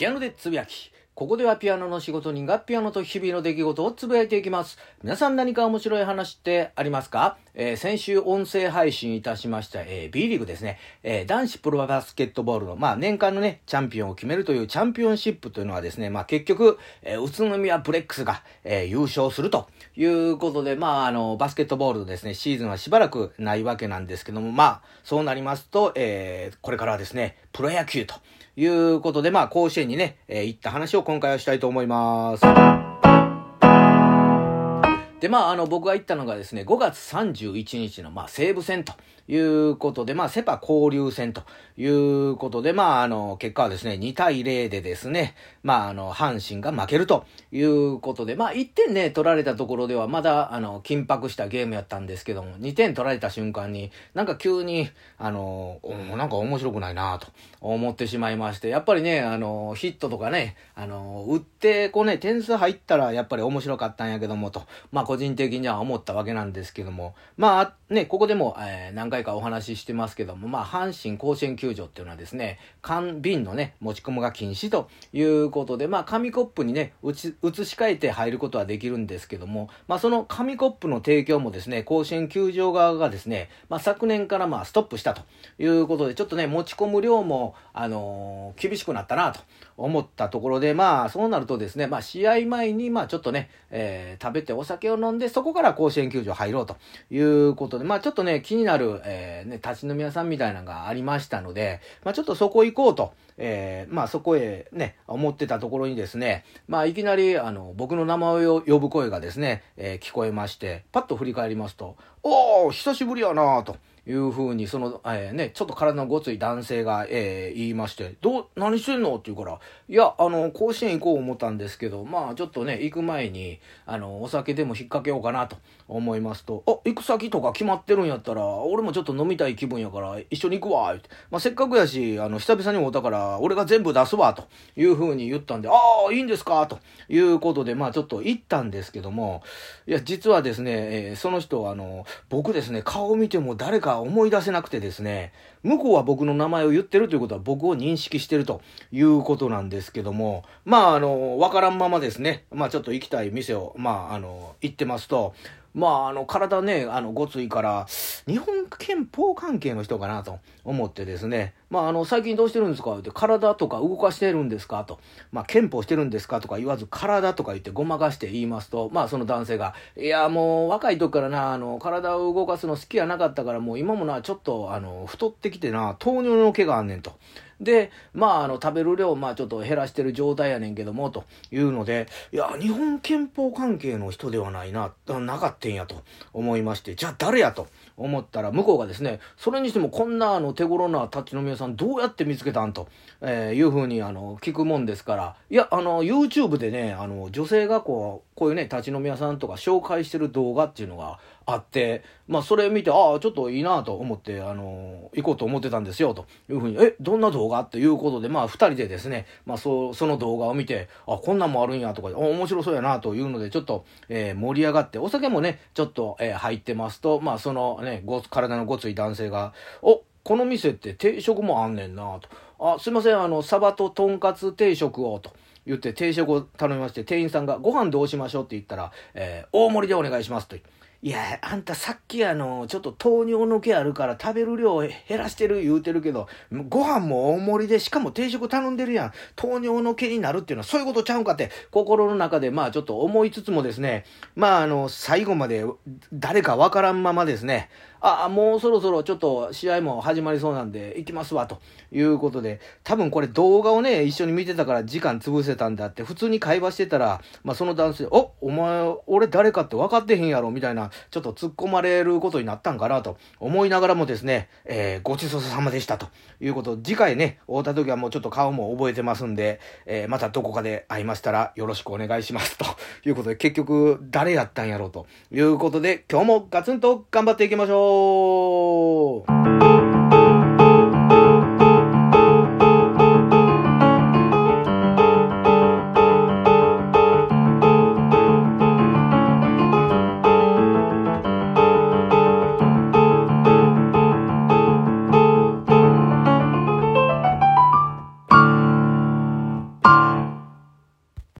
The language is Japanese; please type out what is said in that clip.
ピアノでつぶやき。ここではピアノの仕事人がピアノと日々の出来事をつぶやいていきます。皆さん何か面白い話ってありますか、えー、先週音声配信いたしました、えー、B リーグですね、えー、男子プロバスケットボールの、まあ、年間のね、チャンピオンを決めるというチャンピオンシップというのはですね、まあ、結局、えー、宇都宮ブレックスが、えー、優勝するということで、まあ、あの、バスケットボールのですね、シーズンはしばらくないわけなんですけども、まあ、そうなりますと、えー、これからはですね、プロ野球と、いうことで、まあ、甲子園にね、えー、行った話を今回はしたいと思います。で、まあ、あの、僕が行ったのがですね、5月31日の、まあ、西武戦ということで、まあ、セパ交流戦ということで、まあ、あの、結果はですね、2対0でですね、まあ、あの、阪神が負けるということで、まあ、1点ね、取られたところでは、まだ、あの、緊迫したゲームやったんですけども、2点取られた瞬間に、なんか急に、あの、なんか面白くないなと思ってしまいまして、やっぱりね、あの、ヒットとかね、あの、打って、こうね、点数入ったら、やっぱり面白かったんやけども、と、まあ、個人的には思ったわけなんですけども、まあ、ね、ここでも、えー、何回かお話ししてますけども、まあ、阪神甲子園球場っていうのはですね、缶瓶のね、持ち込むが禁止ということで、まあ、紙コップにね、移し替えて入ることはできるんですけども、まあ、その紙コップの提供もですね、甲子園球場側がですね、まあ、昨年からまあ、ストップしたということで、ちょっとね、持ち込む量も、あのー、厳しくなったなと思ったところで、まあ、そうなるとですね、まあ、試合前に、まあ、ちょっとね、えー、食べてお酒を飲んで、そこから甲子園球場入ろうということで、まあ、ちょっとね、気になる、えー、ね、立ち飲み屋さんみたいなのがありましたので、まあ、ちょっとそこ行こうと、えー、まあ、そこへね、思ってたところにですね、まあ、いきなり、あの、僕の名前を呼ぶ声がですね、えー、聞こえまして、パッと振り返りますと、おー、久しぶりやなと。いうふうに、その、えー、ね、ちょっと体のごつい男性が、えー、言いまして、どう、何してんの？って言うから、いや、あの、甲子園行こう思ったんですけど、まあ、ちょっとね、行く前に、あの、お酒でも引っ掛けようかなと思いますと、あ、行く先とか決まってるんやったら、俺もちょっと飲みたい気分やから、一緒に行くわ、って。まあ、せっかくやし、あの、久々に会うたから、俺が全部出すわ、というふうに言ったんで、ああ、いいんですか、ということで、まあ、ちょっと行ったんですけども、いや、実はですね、えー、その人、あの、僕ですね、顔見ても誰か思い出せなくてですね、向こうは僕の名前を言ってるということは僕を認識してるということなんですけども、まあ、あの、わからんままですね、まあ、ちょっと行きたい店を、まあ、あの、行ってますと、まあ、あの、体ね、あの、ごついから、日本憲法関係の人かなと思ってですね、まあ、あの、最近どうしてるんですか？って、体とか動かしてるんですか？と、まあ、憲法してるんですか？とか言わず、体とか言ってごまかして言いますと、まあ、その男性が、いや、もう、若い時からな、あの、体を動かすの好きやなかったから、もう今もな、ちょっと、あの、太ってきてな、糖尿の毛があんねんと。で、まあ、あの、食べる量、まあ、ちょっと減らしてる状態やねんけども、というので、いや、日本憲法関係の人ではないな、なかったんやと思いまして、じゃあ誰やと思ったら、向こうがですね、それにしてもこんな、あの、手頃な立ち飲み屋さんどうやって見つけたんと、えー、いうふうに、あの、聞くもんですから、いや、あの、YouTube でね、あの、女性がこう、こういうね、立ち飲み屋さんとか紹介してる動画っていうのがあって、まあ、それ見て、ああ、ちょっといいなと思って、あの、行こうと思ってたんですよ、というふうに、え、どんな動画っていうことで、まあ、二人でですね、まあ、そ、その動画を見て、あ、こんなんもあるんや、とか、面白そうやな、というので、ちょっと、えー、盛り上がって、お酒もね、ちょっと、えー、入ってますと、まあ、そのね、ご、体のごつい男性が、お、この店って定食もあんねんな、と。あ、すいません、あの、サバととんかつ定食を、と。言って定食を頼みまして、店員さんがご飯どうしましょう？って言ったら、えー、大盛りでお願いしますと。いや、あんたさっきあの、ちょっと糖尿の毛あるから食べる量減らしてる言うてるけど、ご飯も大盛りで、しかも定食頼んでるやん。糖尿の毛になるっていうのはそういうことちゃうんかって、心の中でまあちょっと思いつつもですね、まああの、最後まで誰かわからんままですね、ああ、もうそろそろちょっと試合も始まりそうなんで行きますわ、ということで、多分これ動画をね、一緒に見てたから時間潰せたんだって、普通に会話してたら、まあその男性、お、お前、俺誰かって分かってへんやろ、みたいな、ちょっと突っ込まれることになったんかなと。思いながらもですね、えー、ごちそうさまでしたということ、次回ね、会った時はもうちょっと顔も覚えてますんで、えー、またどこかで会いましたらよろしくお願いしますということで、結局誰やったんやろうということで、今日もガツンと頑張っていきましょう。よ